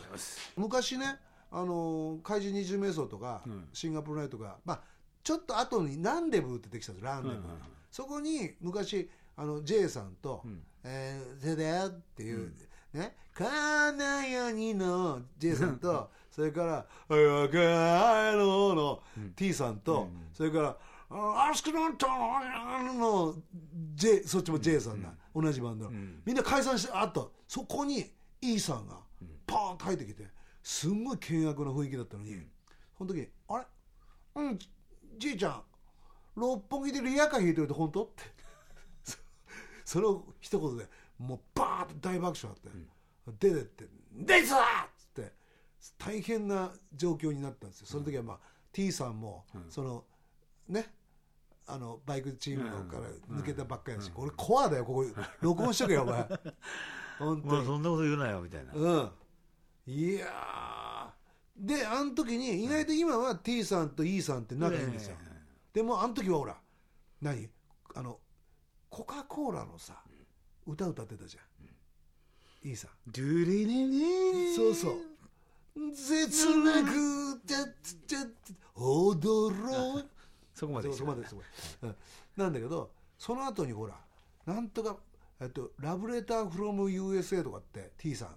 ございます。昔ねあのー怪人二十瞑想とか、シンガポールナイトがまあちょっと後にランデブーってできたんですランデブー、そこに昔あの J さんと「えー、せだよ」っていう、ね「かなやに」の J さんとそれから「わかいの」の T さんと、それから「あアスクノントン」の J そっちも J さんだ、同じバンドの、みんな解散してあったそこに E さんがパーンと入ってきてすんごい険悪な雰囲気だったのに、その時に「あれ？うんじいちゃん六本木でリアカー弾いてるって本当?」って。そ その一言でもうバーッと大爆笑あって、出てって「でいつだ!」っつって大変な状況になったんですよ。その時はまあ、T さんも、そのねあのバイクチームのから抜けたばっかりだし、俺コアだよここ録音しとけよお前。本当に。まあ、そんなこと言うなよ、みたいな。うんいやー。であの時に意外と今は T さんと E さんって仲いいんですよ、でもあの時はほら何？あのコカ・コーラのさ歌歌ってたじゃん、E さん。ドゥリリリそうそう。切なくてて踊ろうそこまで。そこまでそこまで、うん。なんだけどその後にほらなんとかえっと「ラブレター・フロム USA」とかって T さん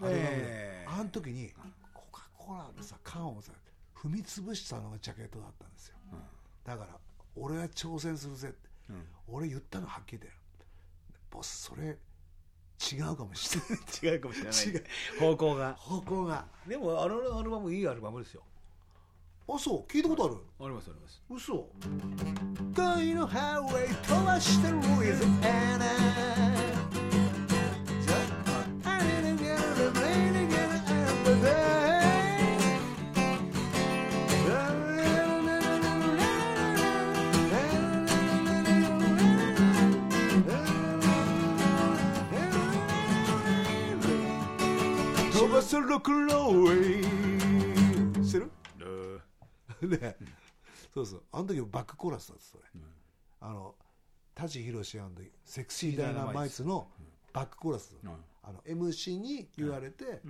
アルバムで、ええあの時にコカ・コーラのさ缶をさ踏み潰したのがジャケットだったんですよ、だから俺は挑戦するぜって、俺言ったのはっきりだよボスそれ違うかもしれない。違うかもしれない。違う。方向が。方向が。でも、あのアルバムいいアルバムですよ。あそう。聞いたことある？あります、あります。嘘恋のハイウェイ飛ばしてる飛ばせるクロウェイ知ってる？ね、そうそう。あの時バックコーラスだったそれ、あの舘ひろしセクシーダイナマイツのバックコーラス、あの MC に言われて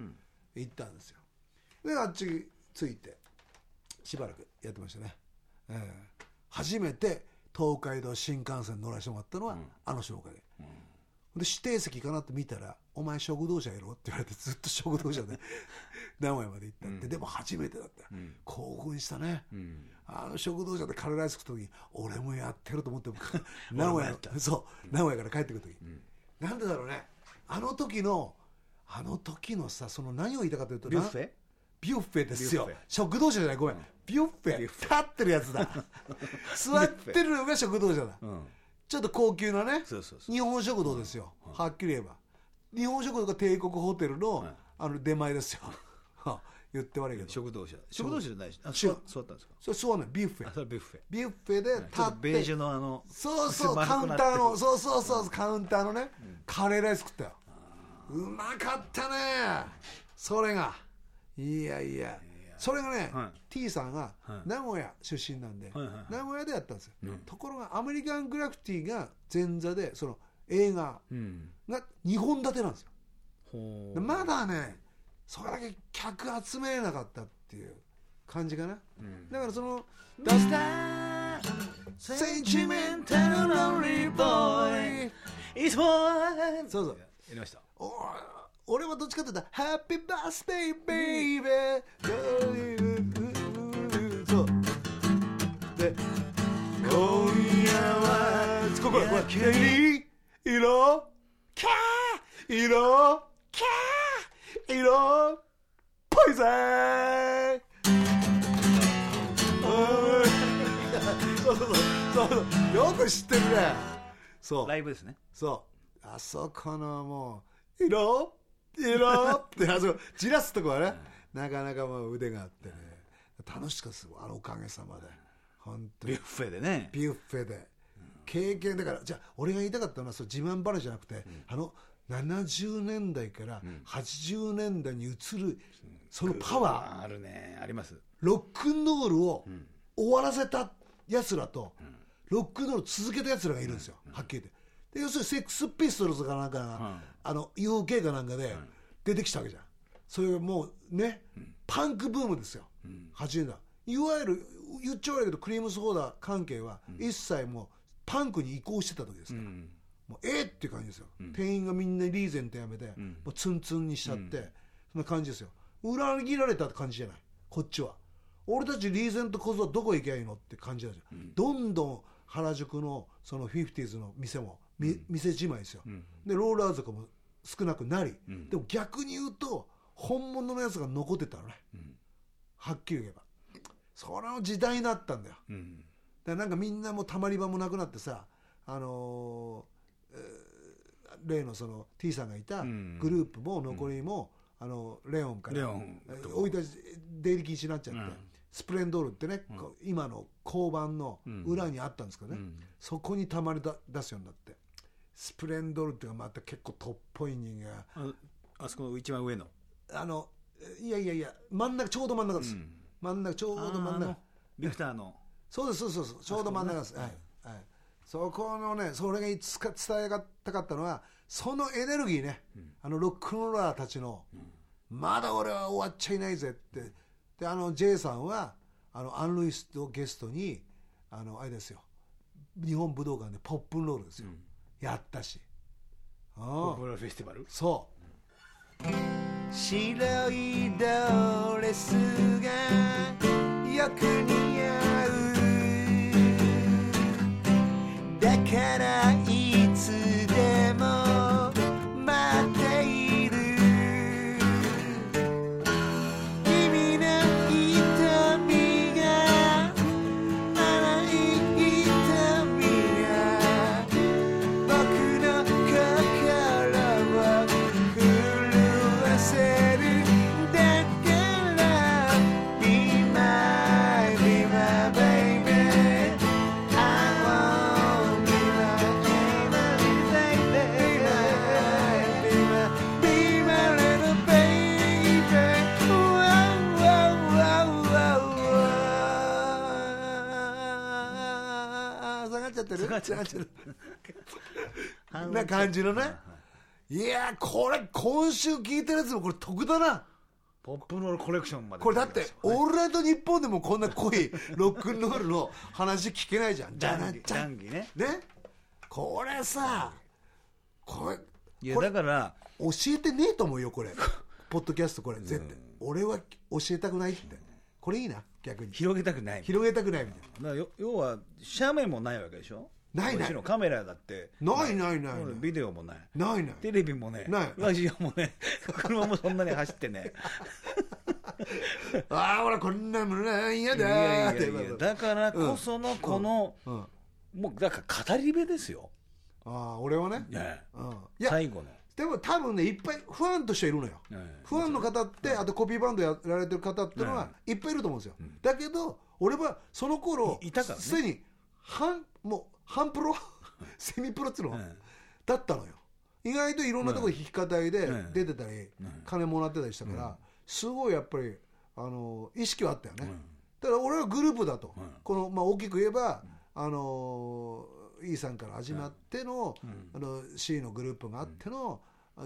行ったんですよ。であっち着いてしばらくやってましたね、ええ。初めて東海道新幹線乗らせてもらったのは、あの人のおかげ、で指定席かなって見たら「お前食堂車やろ?」って言われてずっと食堂車で 名古屋まで行ったって、でも初めてだった、興奮したね、あの食堂車でカレーライス食った時に俺もやってると思って 名古屋そう名古屋から帰ってくる時、なんでだろうね。あの時のあの時のさその何を言いたかというとビュッフェ？なビュッフェですよ。食堂車じゃないごめん、ビュッフェ。立ってるやつだ。座ってるのが食堂車だ、んちょっと高級なね日本食堂ですよ、はっきり言えば。日本食堂が帝国ホテルの,、あの出前ですよ。言って悪いけど。食堂車。食堂車じゃないし。あ、座座ったんですか？それそうなのビュッフあ、ェそれビュッフェ。ビュッフェで立って、ベージュのあの、そうそうカウンターのそうそうそうカウンターのね、カレーライス食ったよ。うまかったね。それが。いやいやそれがね、はい。T さんが名古屋出身なんで、はいはいはい。名古屋でやったんですよ、ところがアメリカングラフィティが前座でその映画うん。が2本立てなんですよ。ほでまだねそれだけ客集めれなかったっていう感じかな、だからその「ダスターセンチメンタルロンリーボーイいつもそうそう。やりました。お俺はどっちかって言ったら「ハッピーバースデーベイベー」そう。で「今夜は」ここここ「色キャー色キャー色ポイズン。そうそうそう。そうよく知ってるね。そう。ライブですね。そう。あそこのもう「色色」ってあそこじらすとこはねなかなかもう腕があってね楽しかったですあのおかげさまで。本当に。ビュッフェでね。ビュッフェで。経験だからじゃあ俺が言いたかったのはそれ自慢話じゃなくて、あの70年代から80年代に移るそのパワー、あるね。あります。ロックンロールを終わらせたやつらと、ロックンロールを続けたやつらがいるんですよ、はっきり言ってで要するにセックスピストルズかなんかが、あの UK かなんかで出てきたわけじゃん。それがもうね、パンクブームですよ、80年代いわゆる言っちゃ悪いけどクリームソーダ関係は一切もうパンクに移行してた時ですから、もうえーっていう感じですよ、店員がみんなリーゼントやめて、もうツンツンにしちゃって、そんな感じですよ。裏切られたって感じじゃない。こっちは。俺たちリーゼント小僧はどこ行けばいいのって感じなん。ですよ、どんどん原宿のその 50s の店も、み店じまいですよ、でローラーズとかも少なくなり、でも逆に言うと本物のやつが残ってたのね、はっきり言えばその時代だったんだよ、うん。だからなんかみんなもうたまり場もなくなってさあのーえー例のその T さんがいたん。グループも残りも、あのレオンからレオンえー追い出し出入り禁止になっちゃって、うん。スプレンドールってね、こう今の交番の裏にあったんですけどね、うん。そこにたまりだ出すようになってスプレンドールっていうのがまた結構トッぽい人間。がああそこの一番上の？あのいやいやいや真ん中ちょうど真ん中です、うん。真ん中ちょうど真ん中。ビクターの。そうですそうですそうちょうど真ん中です、はい。はい、そこのねそれがいつか伝えたかったのはそのエネルギーね、あのロックンローラーたちの、まだ俺は終わっちゃいないぜって。であの J さんはあのアン・ルイスをゲストにあのあれですよ。日本武道館でポップンロールですよ、やったし。フェスティバルそう。白いドレスがよく似合う。だからちゃってる下がっちゃってるな感じのね。いやこれ今週聞いてるやつもこれ得だな。ポップロールコレクションまで。これだって「オールナイトニッポン」でもこんな濃い ロックンロールの話聞けないじゃん。じゃなちゃんね。ね。これさこれいやこれだから教えてねえと思うよこれ。ポッドキャストこれ絶対。俺は教えたくないって。これいいな逆に。広げたくない。広げたくないみたいな。だ要は斜面もないわけでしょ？ないない。カメラだって。ないないないビデオもない。ないない。テレビもね。ない。ラジオもね。車もそんなに走ってね。ああ俺こんなものない嫌いだってだからこそのこの、うん。もうだから語り部ですよ、ああ俺はね。ね、うん。最後の、でも多分ねいっぱいファンとしてはいるのよ。ねファンの方ってあとコピーバンドやられてる方っていうのはいっぱいいると思うんですよ。だけど俺はその頃いいたからね。すでに半もう半プロ？セミプロっていうのうんだったのよ。意外といろんなところで弾き語りでうん出てたり金もらってたりしたからすごいやっぱりあの意識はあったよね。だから俺はグループだと。このまあ大きく言えばあの E さんから始まってのあの C のグループがあっての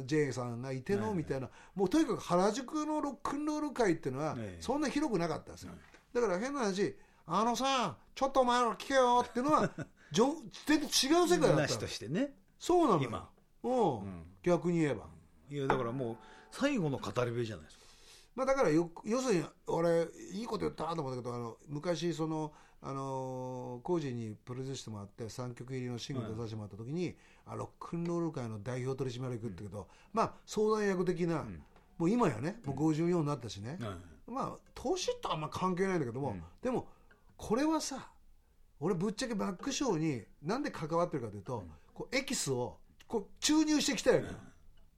J さんがいてのみたいな。もうとにかく原宿のロックンロール界っていうのはええそんな広くなかったんですよ。だから変な話あのさちょっとお前ら聞けよっていうのは 全然違う世界だった。としてね。そうなのよ。今。うん、逆に言えば、いやだからもう最後の語り部じゃないですか。まあ、だからよ要するに俺いいこと言ったなと思ったけどあの昔そのあのー、コージーにプロデュースしてもらって3曲入りのシングル出させてもらった時に、あロックンロール界の代表取締役って言うけど、まあ相談役的な、もう今やねもう54になったしね、まあ年とあんま関係ないんだけども、でもこれはさ俺ぶっちゃけバックショーになんで関わってるかというと、こうエキスをこう注入してきたよ。ね、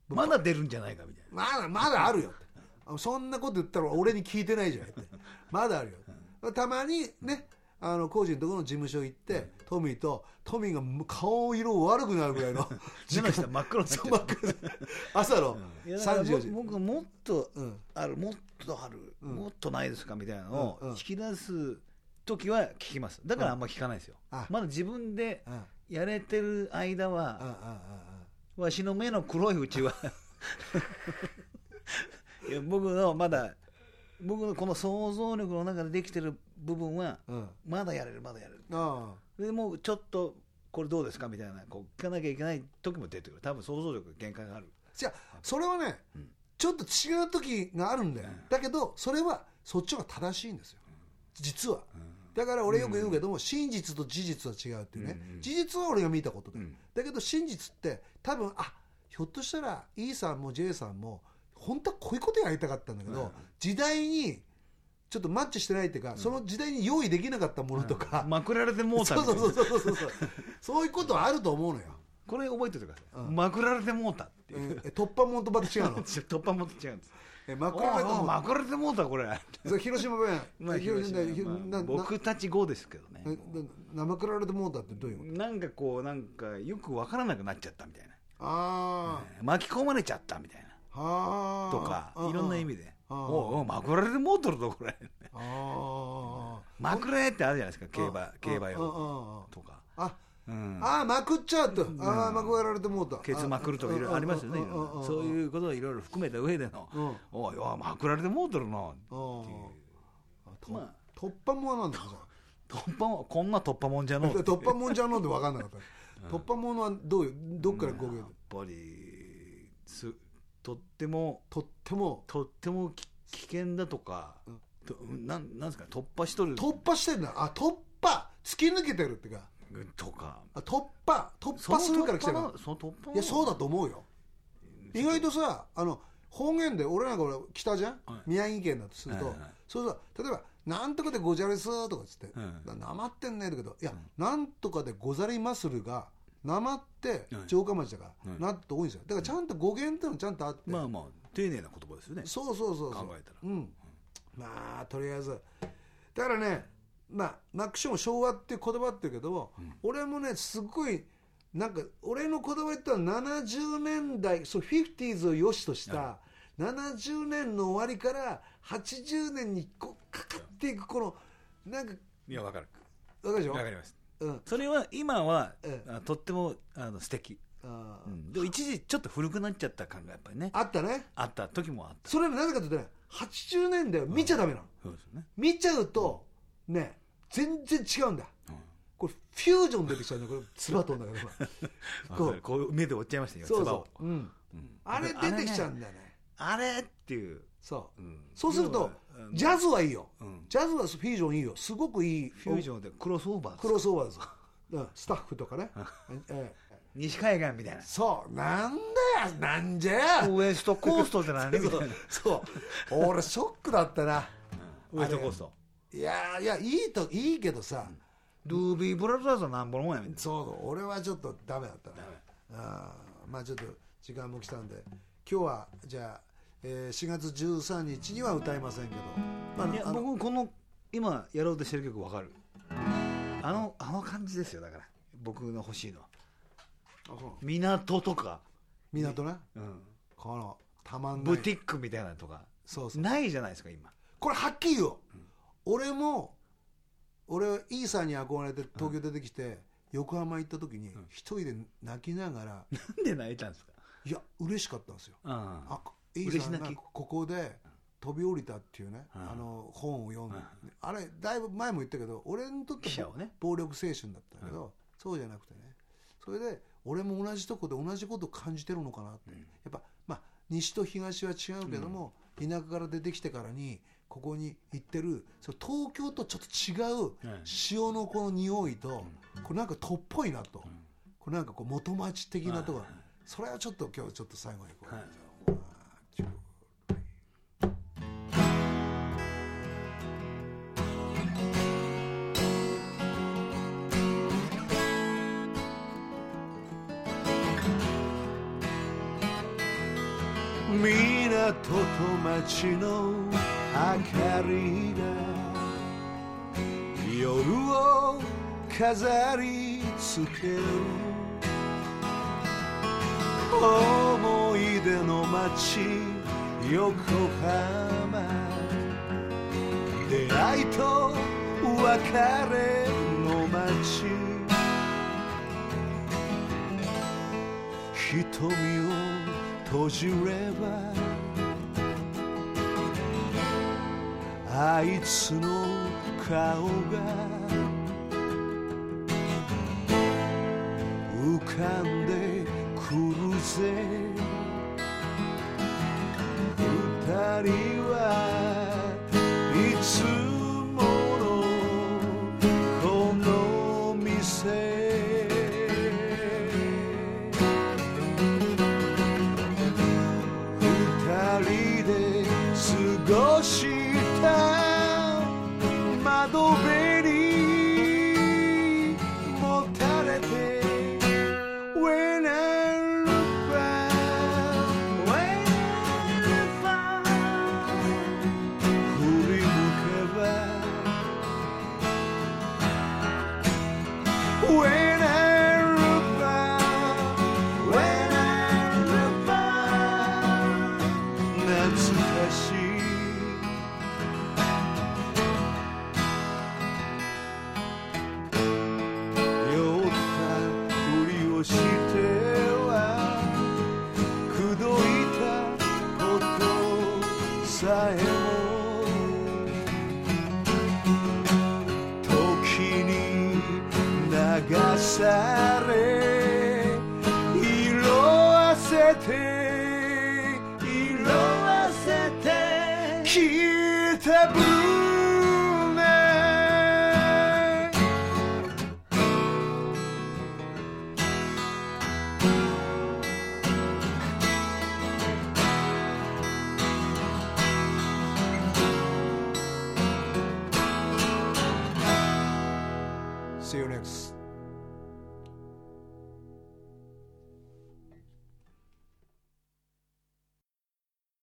まだ出るんじゃないかみたいな。まだまだあるよって。あそんなこと言ったら俺に聞いてないじゃんって。まだあるよたまにねあの工事のところの事務所行って、トミーとトミーが顔色悪くなるぐらいの 目の下真っ黒真っ黒で朝のういやだから3時4時僕僕もっとうん。あるもっとある、うん。もっとないですかみたいなのを引き出す時は聞きます。だからあんま聞かないですよ、あ。まだ自分でやれてる間はわしの目の黒いうちは いや僕のまだ僕のこの想像力の中でできてる部分はまだやれるまだやれる。あでもうちょっとこれどうですかみたいなこう聞かなきゃいけない時も出てくる。多分想像力限界がある。じゃあそれはね、うん。ちょっと違う時があるんだよ、だけどそれはそっちが正しいんですよ。実は、だから俺よく言うけども、真実と事実は違うっていうね、事実は俺が見たことだ、けど真実って多分あひょっとしたら E さんも J さんも本当はこういうことやりたかったんだけど、うん。時代にちょっとマッチしてないっていうか、その時代に用意できなかったものとか、まくられてもうたそうそうそうそうそうそう。そういうことはあると思うのよ、これ覚えておいてください、うん。まくられてもうたってえいう、え突破もんとまた違うの？突破も違うんです。えまおくられたもん。おまくられてもうたこれ、それ広島弁、まあ、広島僕たち語ですけどね。なな生くられてもうたってどういうこと？なんかこうなんかよくわからなくなっちゃったみたいな。あ巻き込まれちゃったみたいな。あ、はあとかいろんな意味で。おうまくられてもうとるぞこれあまくれってあるじゃないですかあ。競馬競馬うん用うんうんとか、あ、うん、あー、まくっちゃうと。ああ、まくられてもうた。ケツまくるとかいろいろありますよねそうう。いうことをいろいろ含めた上でのうん。うんおいおいまくられてもうとるなっていうとまあ突破もんなんだよ。突破もこんな突破もんじゃのう 突破もんじゃので分かんなかった。突破もんはどういう、どっから語や源っぱりすとってもとっても。とってもき危険だとか、うん。となんなんですか？突破しとる？突破してんだ。あ、突破。突き抜けてるってか。とか。あ突破。突破するから来てるその突破いやそうだと思うよ。意外とさあの方言で俺なんか俺北じゃん、はい。宮城県だとすると、はいはいはい。そうそう。そう例えば「なんとかでごじゃれす」とかっつって。はい「なまってんね」だけどいや「なんとかでござりまする」がなまってはい。城下町だから、はい。なって多いんですよ。だからちゃんと語源っていうのちゃんとあって、まあまあ丁寧な言葉ですよね。そうそうそうそう。考えたら。うん。まあとりあえず。だからねまあマックシも昭和っていう言葉って言うけども、俺もねすごいなんか俺のこだわりってのは70年代そう 50s を良しとした、70年の終わりから80年にこうかかっていくこのなんかいやわかる。わかるでしょ？わかりますうん。それは今は、ええあとってもあの素敵、あー。うん、でも一時ちょっと古くなっちゃった感がやっぱりねあったね。あった時もあった。それはなぜかというとね80年代は見ちゃダメなの、そうですよね、見ちゃうとね全然違うんだ。うん。これフュージョン出てきちゃうねこれつば飛んだけど こう。わかる。こう目で追っちゃいましたよそう唾をそう、うん、うん。あれ出てきちゃうんだよね。あれっていう、そう。うん。そうするとジャズはいいよ。うん。ジャズはフュージョンいいよ。すごくいい。フュージョンでクロスオーバークロスオーバーです。うん。スタッフとかね、ええ西海岸みたいな。そう。なんだよ。なんじゃよ。ウエストコーストじゃないそう。俺ショックだったな。ウエストコースト。いやいやいいといいけどさ、ルービーブラザーズはなんぼのもんやみたいな。そう俺はちょっとダメだったな。あーまあちょっと時間も来たんで。今日はじゃあ、えー4月13日には歌いませんけど、まあ、いや僕この今やろうとしてる曲わかる？あのあの感じですよだから。僕の欲しいのは。港とか、港ね。うん、このたまんない。ブティックみたいなのとか。そうそう。ないじゃないですか今。これはっきり言おう、俺も俺はイーサーに憧れて東京出てきて、横浜行った時に一人で泣きながら、なんで泣いたんですか？いや嬉しかったんですよ。ああイーサーがここで飛び降りたっていうね、うん。あの本を読んで、あれだいぶ前も言ったけど俺にとって暴力青春だったけど、そうじゃなくてね。それで俺も同じとこで同じことを感じてるのかなって、やっぱまあ西と東は違うけども、田舎から出てきてからにここに行ってるそう東京とちょっと違う潮のこの匂いと、これなんか都っぽいなと、これなんかこう元町的なところ、それはちょっと今日ちょっと最後にこう、街の明かりが夜を飾りつける。思い出の街横浜。出会いと別れの街。瞳を閉じればあいつの顔が浮かんでくるぜ。二人 Let it